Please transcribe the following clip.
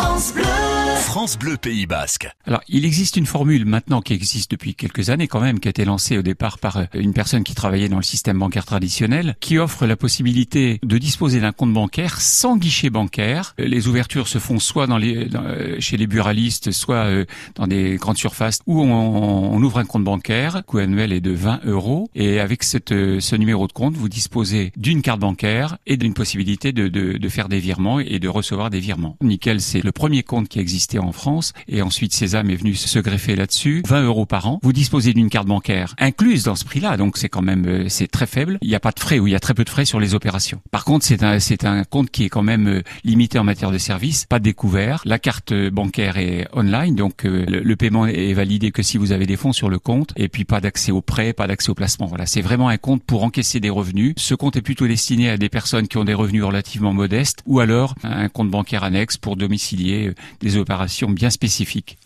France Bleu. France Bleu Pays Basque. Alors, il existe une formule maintenant qui existe depuis quelques années quand même, qui a été lancée au départ par euh, une personne qui travaillait dans le système bancaire traditionnel, qui offre la possibilité de disposer d'un compte bancaire sans guichet bancaire. Euh, Les ouvertures se font soit dans les, euh, chez les buralistes, soit dans des grandes surfaces où on, ouvre un compte bancaire, le coût annuel est de 20 euros, et avec ce numéro de compte, vous disposez d'une carte bancaire et d'une possibilité de, de faire des virements et de recevoir des virements. Nickel, c'est le premier compte qui existait en France, et ensuite Sésame est venu se greffer là-dessus. 20 euros par an. Vous disposez d'une carte bancaire incluse dans ce prix-là, donc c'est quand même euh, c'est très faible. Il n'y a pas de frais ou il y a très peu de frais sur les opérations. Par contre, c'est un c'est un compte qui est quand même euh, limité en matière de services, pas découvert. La carte bancaire est online, donc euh, le, le paiement est validé que si vous avez des fonds sur le compte, et puis pas d'accès au prêt, pas d'accès au placement. Voilà, c'est vraiment un compte pour encaisser des revenus. Ce compte est plutôt destiné à des personnes qui ont des revenus relativement modestes, ou alors un compte bancaire annexe pour domicilier euh, des opérations bien spécifiques.